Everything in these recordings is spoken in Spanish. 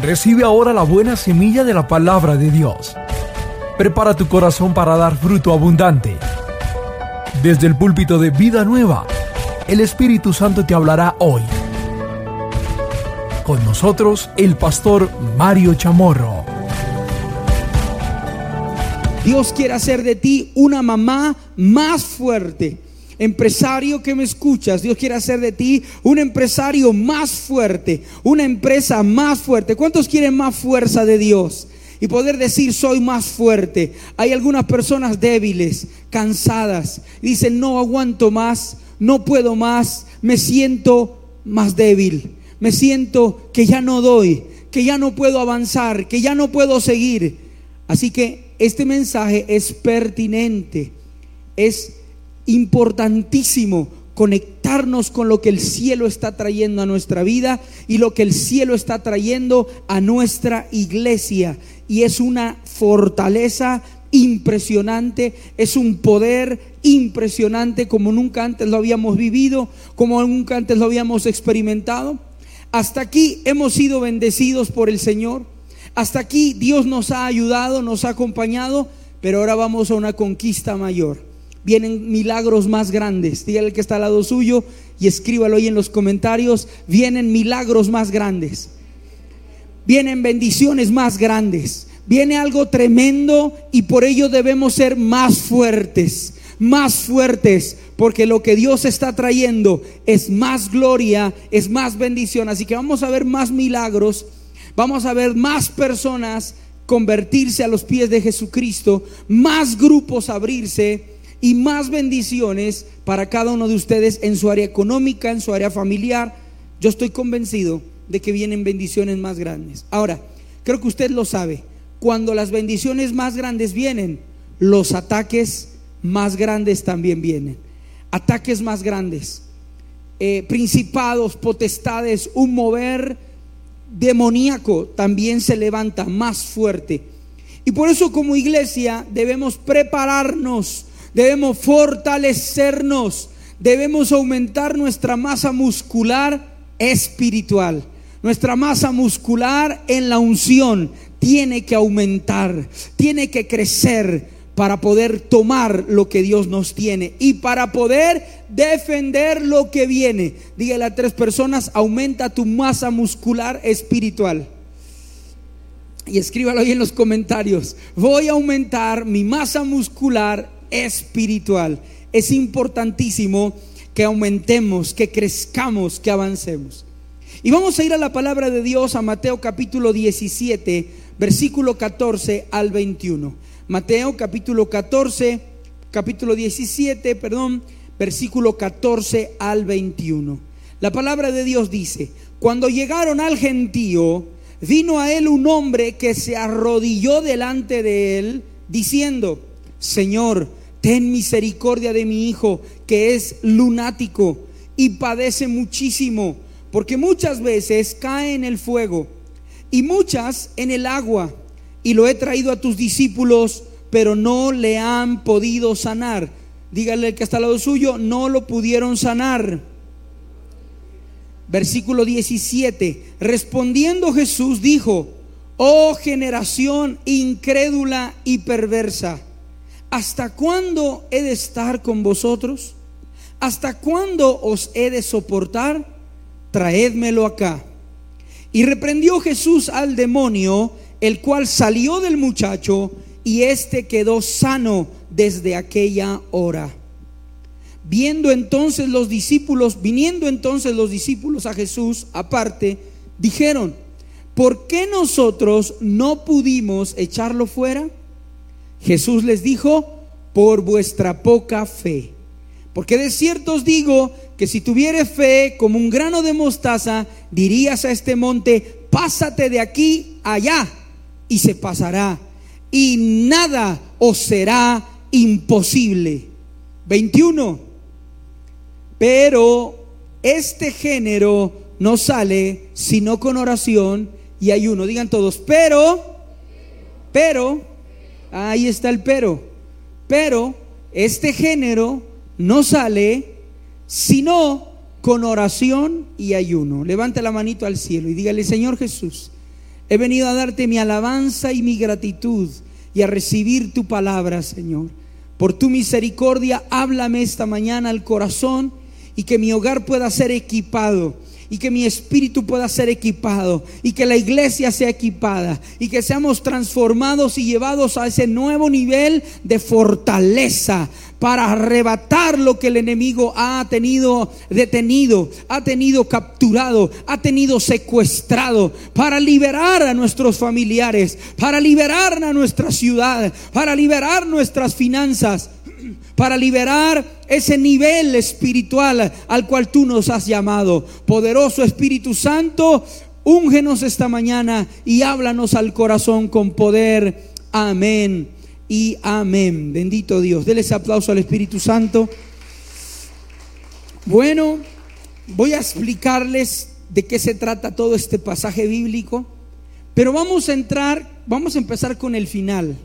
Recibe ahora la buena semilla de la palabra de Dios. Prepara tu corazón para dar fruto abundante. Desde el púlpito de Vida Nueva, el Espíritu Santo te hablará hoy. Con nosotros, el pastor Mario Chamorro. Dios quiere hacer de ti una mamá más fuerte. Empresario que me escuchas, Dios quiere hacer de ti un empresario más fuerte, una empresa más fuerte. ¿Cuántos quieren más fuerza de Dios? Y poder decir, soy más fuerte. Hay algunas personas débiles, cansadas. Dicen, no aguanto más, no puedo más, me siento más débil. Me siento que ya no doy, que ya no puedo avanzar, que ya no puedo seguir. Así que este mensaje es pertinente, es importantísimo conectarnos con lo que el cielo está trayendo a nuestra vida y lo que el cielo está trayendo a nuestra iglesia. Y es una fortaleza impresionante, es un poder impresionante como nunca antes lo habíamos vivido, como nunca antes lo habíamos experimentado. Hasta aquí hemos sido bendecidos por el Señor. Hasta aquí Dios nos ha ayudado, nos ha acompañado, pero ahora vamos a una conquista mayor. Vienen milagros más grandes. Dígale que está al lado suyo y escríbalo ahí en los comentarios. Vienen milagros más grandes. Vienen bendiciones más grandes. Viene algo tremendo y por ello debemos ser más fuertes, más fuertes, porque lo que Dios está trayendo es más gloria, es más bendición. Así que vamos a ver más milagros vamos a ver más personas convertirse a los pies de Jesucristo, más grupos abrirse y más bendiciones para cada uno de ustedes en su área económica, en su área familiar. Yo estoy convencido de que vienen bendiciones más grandes. Ahora, creo que usted lo sabe, cuando las bendiciones más grandes vienen, los ataques más grandes también vienen. Ataques más grandes, eh, principados, potestades, un mover demoníaco también se levanta más fuerte. Y por eso como iglesia debemos prepararnos, debemos fortalecernos, debemos aumentar nuestra masa muscular espiritual. Nuestra masa muscular en la unción tiene que aumentar, tiene que crecer para poder tomar lo que Dios nos tiene y para poder defender lo que viene. Dígale a tres personas, aumenta tu masa muscular espiritual. Y escríbalo ahí en los comentarios. Voy a aumentar mi masa muscular espiritual. Es importantísimo que aumentemos, que crezcamos, que avancemos. Y vamos a ir a la palabra de Dios, a Mateo capítulo 17, versículo 14 al 21. Mateo capítulo 14, capítulo 17, perdón, versículo 14 al 21. La palabra de Dios dice, cuando llegaron al gentío, vino a él un hombre que se arrodilló delante de él, diciendo, Señor, ten misericordia de mi hijo, que es lunático y padece muchísimo, porque muchas veces cae en el fuego y muchas en el agua y lo he traído a tus discípulos, pero no le han podido sanar. Dígale que está al lado suyo, no lo pudieron sanar. Versículo 17. Respondiendo Jesús dijo, oh generación incrédula y perversa, ¿hasta cuándo he de estar con vosotros? ¿Hasta cuándo os he de soportar? Traédmelo acá. Y reprendió Jesús al demonio el cual salió del muchacho y éste quedó sano desde aquella hora. Viendo entonces los discípulos, viniendo entonces los discípulos a Jesús aparte, dijeron, ¿por qué nosotros no pudimos echarlo fuera? Jesús les dijo, por vuestra poca fe. Porque de cierto os digo que si tuviere fe como un grano de mostaza, dirías a este monte, pásate de aquí allá y se pasará, y nada os será imposible. 21. Pero este género no sale sino con oración y ayuno. Digan todos, pero, pero, ahí está el pero, pero este género no sale sino con oración y ayuno. Levante la manito al cielo y dígale, Señor Jesús, He venido a darte mi alabanza y mi gratitud y a recibir tu palabra, Señor. Por tu misericordia, háblame esta mañana al corazón y que mi hogar pueda ser equipado y que mi espíritu pueda ser equipado y que la iglesia sea equipada y que seamos transformados y llevados a ese nuevo nivel de fortaleza para arrebatar lo que el enemigo ha tenido detenido, ha tenido capturado, ha tenido secuestrado, para liberar a nuestros familiares, para liberar a nuestra ciudad, para liberar nuestras finanzas para liberar ese nivel espiritual al cual tú nos has llamado. Poderoso Espíritu Santo, úngenos esta mañana y háblanos al corazón con poder. Amén y amén. Bendito Dios. Denles aplauso al Espíritu Santo. Bueno, voy a explicarles de qué se trata todo este pasaje bíblico, pero vamos a entrar, vamos a empezar con el final.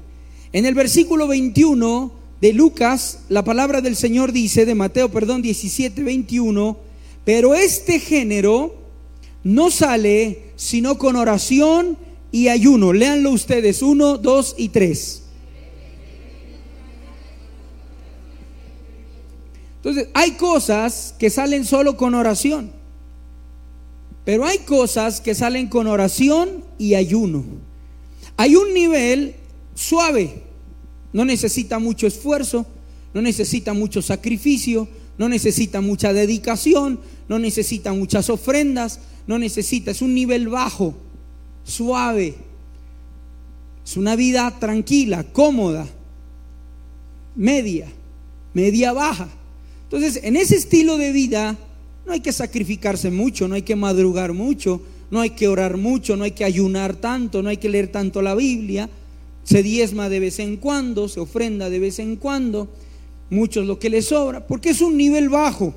En el versículo 21 de Lucas, la palabra del Señor dice, de Mateo, perdón, 17, 21, pero este género no sale sino con oración y ayuno. Léanlo ustedes, 1, 2 y 3. Entonces, hay cosas que salen solo con oración, pero hay cosas que salen con oración y ayuno. Hay un nivel suave, no necesita mucho esfuerzo, no necesita mucho sacrificio, no necesita mucha dedicación, no necesita muchas ofrendas, no necesita, es un nivel bajo, suave. Es una vida tranquila, cómoda, media, media baja. Entonces, en ese estilo de vida no hay que sacrificarse mucho, no hay que madrugar mucho, no hay que orar mucho, no hay que ayunar tanto, no hay que leer tanto la Biblia se diezma de vez en cuando, se ofrenda de vez en cuando, muchos lo que les sobra, porque es un nivel bajo.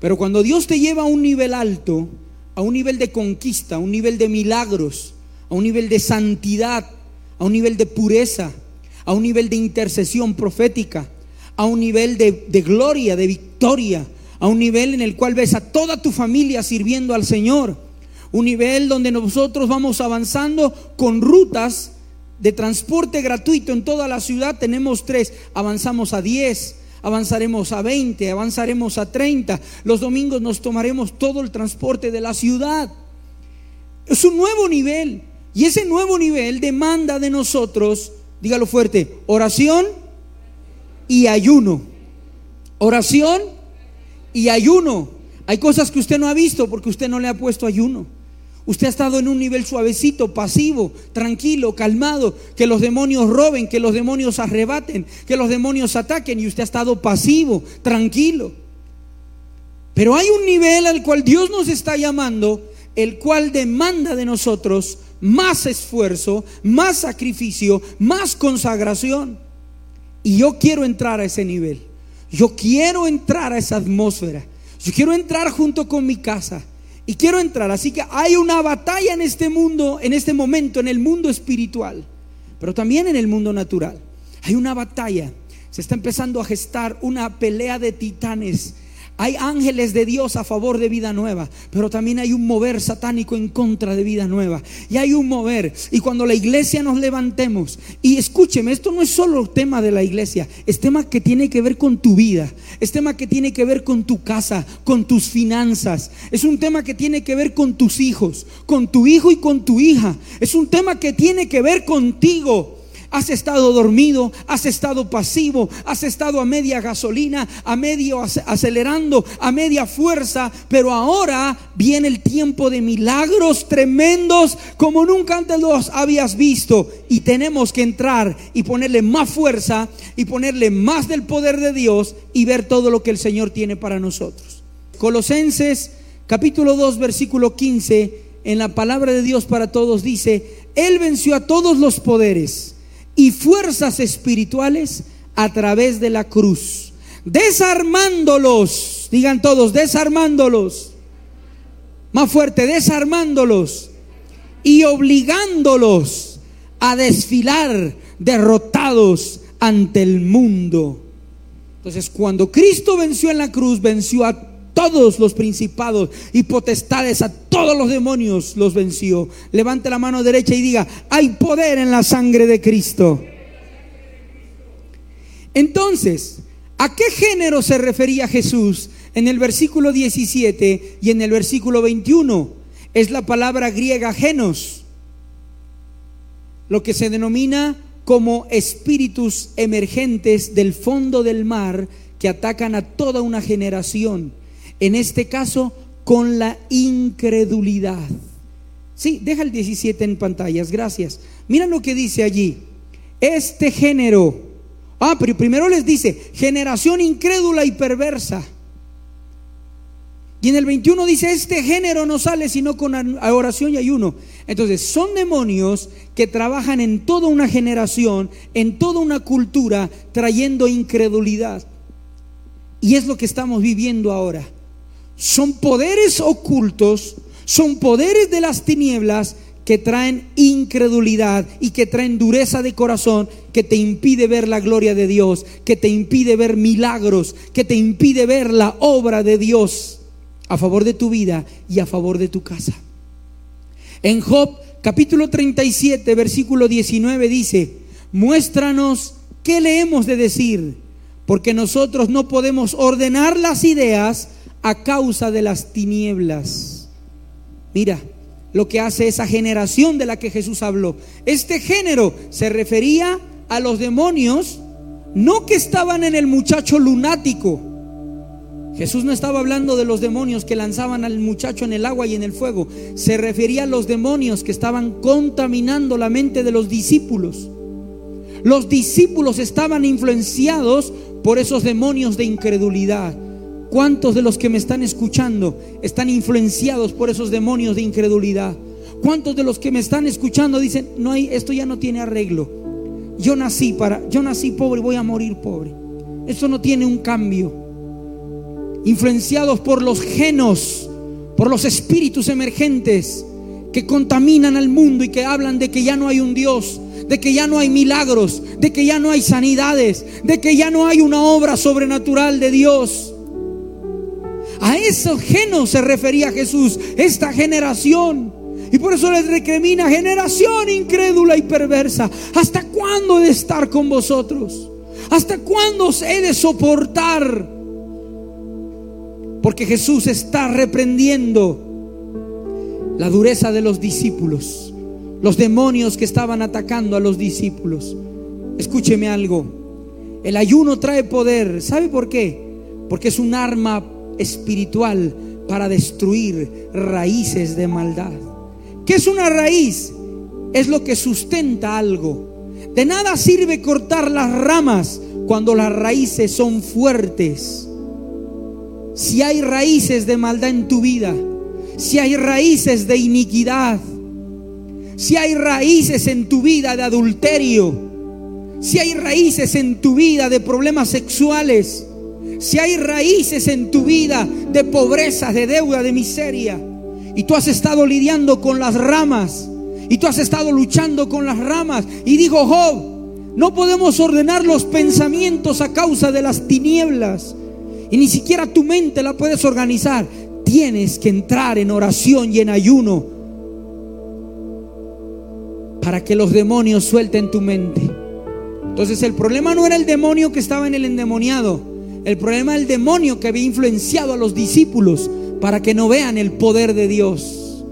Pero cuando Dios te lleva a un nivel alto, a un nivel de conquista, a un nivel de milagros, a un nivel de santidad, a un nivel de pureza, a un nivel de intercesión profética, a un nivel de, de gloria, de victoria, a un nivel en el cual ves a toda tu familia sirviendo al Señor, un nivel donde nosotros vamos avanzando con rutas de transporte gratuito en toda la ciudad tenemos tres. Avanzamos a diez, avanzaremos a veinte, avanzaremos a treinta. Los domingos nos tomaremos todo el transporte de la ciudad. Es un nuevo nivel. Y ese nuevo nivel demanda de nosotros, dígalo fuerte, oración y ayuno. Oración y ayuno. Hay cosas que usted no ha visto porque usted no le ha puesto ayuno. Usted ha estado en un nivel suavecito, pasivo, tranquilo, calmado, que los demonios roben, que los demonios arrebaten, que los demonios ataquen y usted ha estado pasivo, tranquilo. Pero hay un nivel al cual Dios nos está llamando, el cual demanda de nosotros más esfuerzo, más sacrificio, más consagración. Y yo quiero entrar a ese nivel. Yo quiero entrar a esa atmósfera. Yo quiero entrar junto con mi casa y quiero entrar, así que hay una batalla en este mundo, en este momento, en el mundo espiritual, pero también en el mundo natural. Hay una batalla, se está empezando a gestar una pelea de titanes hay ángeles de Dios a favor de vida nueva, pero también hay un mover satánico en contra de vida nueva. Y hay un mover. Y cuando la iglesia nos levantemos, y escúcheme, esto no es solo tema de la iglesia, es tema que tiene que ver con tu vida, es tema que tiene que ver con tu casa, con tus finanzas, es un tema que tiene que ver con tus hijos, con tu hijo y con tu hija, es un tema que tiene que ver contigo. Has estado dormido, has estado pasivo, has estado a media gasolina, a medio acelerando, a media fuerza, pero ahora viene el tiempo de milagros tremendos como nunca antes los habías visto y tenemos que entrar y ponerle más fuerza y ponerle más del poder de Dios y ver todo lo que el Señor tiene para nosotros. Colosenses capítulo 2 versículo 15 en la palabra de Dios para todos dice, Él venció a todos los poderes y fuerzas espirituales a través de la cruz, desarmándolos, digan todos, desarmándolos, más fuerte, desarmándolos y obligándolos a desfilar derrotados ante el mundo. Entonces, cuando Cristo venció en la cruz, venció a todos los principados y potestades, a todos los demonios los venció. Levante la mano derecha y diga, hay poder en la sangre de Cristo. Entonces, ¿a qué género se refería Jesús en el versículo 17 y en el versículo 21? Es la palabra griega genos, lo que se denomina como espíritus emergentes del fondo del mar que atacan a toda una generación. En este caso, con la incredulidad. Sí, deja el 17 en pantallas, gracias. Mira lo que dice allí. Este género, ah, pero primero les dice, generación incrédula y perversa. Y en el 21 dice, este género no sale sino con oración y ayuno. Entonces, son demonios que trabajan en toda una generación, en toda una cultura, trayendo incredulidad. Y es lo que estamos viviendo ahora. Son poderes ocultos, son poderes de las tinieblas que traen incredulidad y que traen dureza de corazón, que te impide ver la gloria de Dios, que te impide ver milagros, que te impide ver la obra de Dios a favor de tu vida y a favor de tu casa. En Job capítulo 37, versículo 19 dice, muéstranos qué le hemos de decir, porque nosotros no podemos ordenar las ideas a causa de las tinieblas. Mira lo que hace esa generación de la que Jesús habló. Este género se refería a los demonios, no que estaban en el muchacho lunático, Jesús no estaba hablando de los demonios que lanzaban al muchacho en el agua y en el fuego. Se refería a los demonios que estaban contaminando la mente de los discípulos. Los discípulos estaban influenciados por esos demonios de incredulidad. ¿Cuántos de los que me están escuchando están influenciados por esos demonios de incredulidad? ¿Cuántos de los que me están escuchando dicen, "No hay esto ya no tiene arreglo. Yo nací para yo nací pobre, voy a morir pobre. Esto no tiene un cambio." influenciados por los genos, por los espíritus emergentes que contaminan al mundo y que hablan de que ya no hay un Dios, de que ya no hay milagros, de que ya no hay sanidades, de que ya no hay una obra sobrenatural de Dios. A esos genos se refería Jesús, esta generación. Y por eso les recrimina, generación incrédula y perversa, ¿hasta cuándo he de estar con vosotros? ¿Hasta cuándo os he de soportar? Porque Jesús está reprendiendo la dureza de los discípulos, los demonios que estaban atacando a los discípulos. Escúcheme algo, el ayuno trae poder. ¿Sabe por qué? Porque es un arma espiritual para destruir raíces de maldad. ¿Qué es una raíz? Es lo que sustenta algo. De nada sirve cortar las ramas cuando las raíces son fuertes si hay raíces de maldad en tu vida, si hay raíces de iniquidad, si hay raíces en tu vida de adulterio, si hay raíces en tu vida de problemas sexuales, si hay raíces en tu vida de pobreza, de deuda, de miseria, y tú has estado lidiando con las ramas, y tú has estado luchando con las ramas, y dijo Job, no podemos ordenar los pensamientos a causa de las tinieblas y ni siquiera tu mente la puedes organizar. Tienes que entrar en oración y en ayuno para que los demonios suelten tu mente. Entonces el problema no era el demonio que estaba en el endemoniado. El problema era el demonio que había influenciado a los discípulos para que no vean el poder de Dios.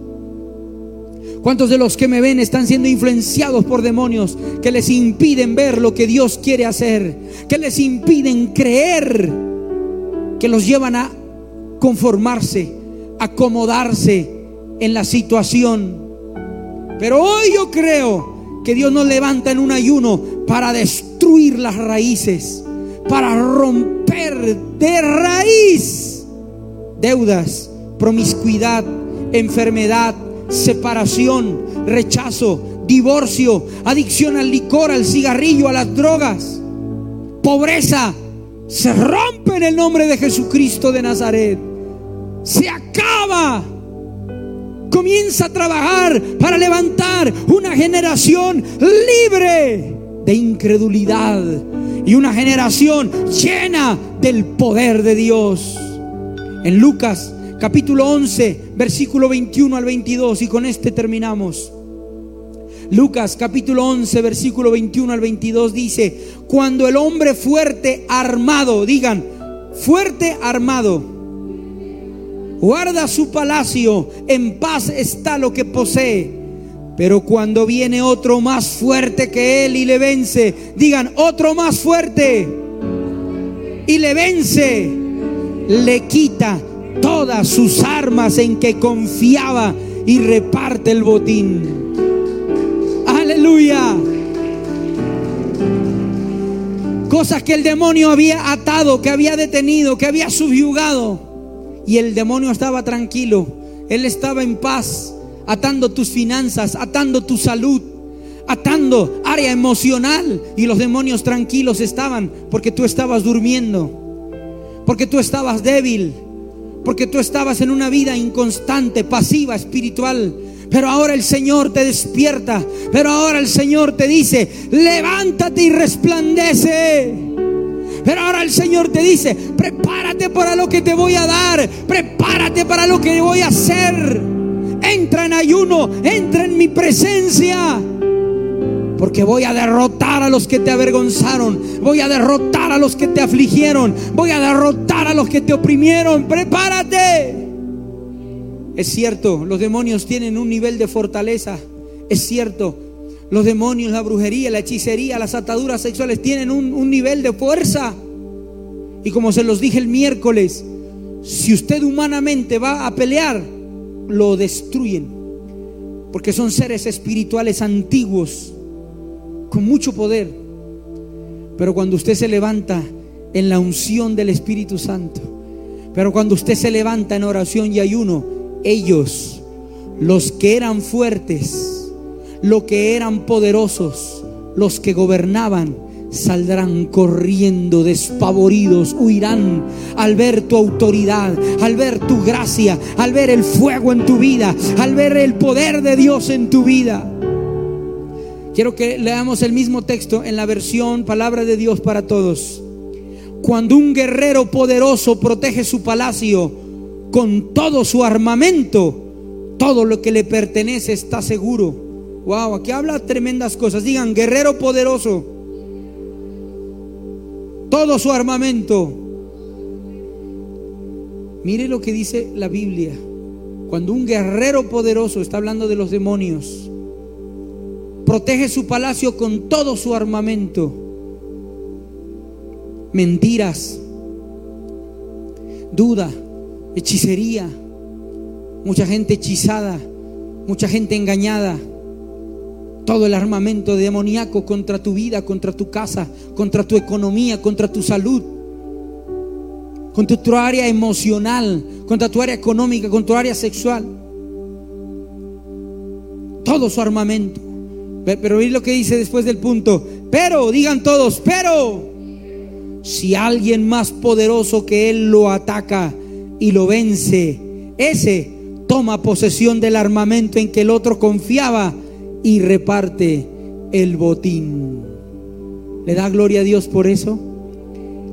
¿Cuántos de los que me ven están siendo influenciados por demonios que les impiden ver lo que Dios quiere hacer? Que les impiden creer que los llevan a conformarse, acomodarse en la situación. Pero hoy yo creo que Dios nos levanta en un ayuno para destruir las raíces, para romper de raíz deudas, promiscuidad, enfermedad, separación, rechazo, divorcio, adicción al licor, al cigarrillo, a las drogas, pobreza, se rompe en el nombre de Jesucristo de Nazaret. Se acaba. Comienza a trabajar para levantar una generación libre de incredulidad y una generación llena del poder de Dios. En Lucas capítulo 11, versículo 21 al 22, y con este terminamos. Lucas capítulo 11, versículo 21 al 22 dice, cuando el hombre fuerte armado, digan, fuerte armado, guarda su palacio, en paz está lo que posee. Pero cuando viene otro más fuerte que él y le vence, digan, otro más fuerte y le vence, le quita todas sus armas en que confiaba y reparte el botín. Aleluya. Cosas que el demonio había atado, que había detenido, que había subyugado. Y el demonio estaba tranquilo. Él estaba en paz, atando tus finanzas, atando tu salud, atando área emocional. Y los demonios tranquilos estaban porque tú estabas durmiendo, porque tú estabas débil porque tú estabas en una vida inconstante, pasiva, espiritual. Pero ahora el Señor te despierta. Pero ahora el Señor te dice, levántate y resplandece. Pero ahora el Señor te dice, prepárate para lo que te voy a dar. Prepárate para lo que voy a hacer. Entra en ayuno, entra en mi presencia. Porque voy a derrotar a los que te avergonzaron. Voy a derrotar a los que te afligieron. Voy a derrotar a los que te oprimieron. Prepárate. Es cierto, los demonios tienen un nivel de fortaleza. Es cierto, los demonios, la brujería, la hechicería, las ataduras sexuales tienen un, nivel de fuerza. Y como se los dije el miércoles, si usted humanamente va a pelear, lo destruyen. Porque son seres espirituales antiguos con mucho poder. Pero cuando usted se levanta en la unción del Espíritu Santo, pero cuando usted se levanta en oración y ayuno, ellos, los que eran fuertes, los que eran poderosos, los que gobernaban, saldrán corriendo despavoridos, huirán al ver tu autoridad, al ver tu gracia, al ver el fuego en tu vida, al ver el poder de Dios en tu vida. Quiero que leamos el mismo texto en la versión Palabra de Dios para todos. Cuando un guerrero poderoso protege su palacio con todo su armamento, todo lo que le pertenece está seguro. Wow, aquí habla tremendas cosas. Digan, guerrero poderoso. Todo su armamento. Mire lo que dice la Biblia. Cuando un guerrero poderoso está hablando de los demonios, protege su palacio con todo su armamento. Mentiras, duda, hechicería, mucha gente hechizada, mucha gente engañada. Todo el armamento demoníaco contra tu vida, contra tu casa, contra tu economía, contra tu salud, contra tu área emocional, contra tu área económica, contra tu área sexual. Todo su armamento. Pero oír lo que dice después del punto. Pero, digan todos, pero si alguien más poderoso que él lo ataca y lo vence, ese toma posesión del armamento en que el otro confiaba y reparte el botín. ¿Le da gloria a Dios por eso?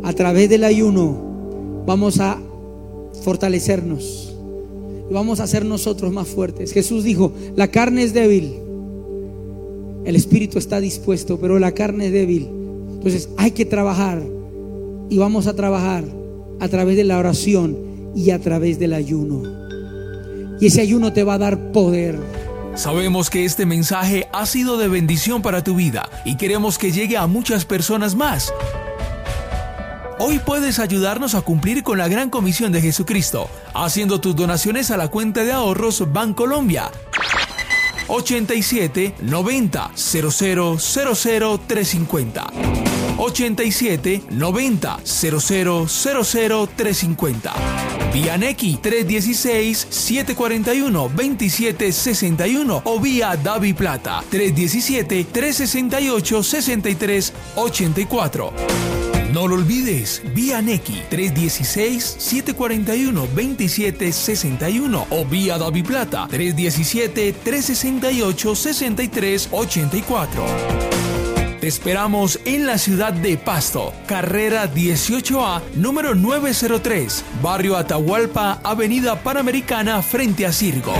A través del ayuno vamos a fortalecernos y vamos a ser nosotros más fuertes. Jesús dijo, la carne es débil el espíritu está dispuesto, pero la carne es débil. Entonces hay que trabajar y vamos a trabajar a través de la oración y a través del ayuno. Y ese ayuno te va a dar poder. Sabemos que este mensaje ha sido de bendición para tu vida y queremos que llegue a muchas personas más. Hoy puedes ayudarnos a cumplir con la gran comisión de Jesucristo, haciendo tus donaciones a la cuenta de ahorros Bancolombia 87 90 00 00 350. 87 90 00 00 350. Vía Nequi 316 741 27 61 o vía Davi Plata 317 368 63 84. No lo olvides, vía Neki 316-741-2761 o vía Davi Plata 317-368-6384. Te esperamos en la ciudad de Pasto, carrera 18A, número 903, barrio Atahualpa, avenida Panamericana, frente a Circo.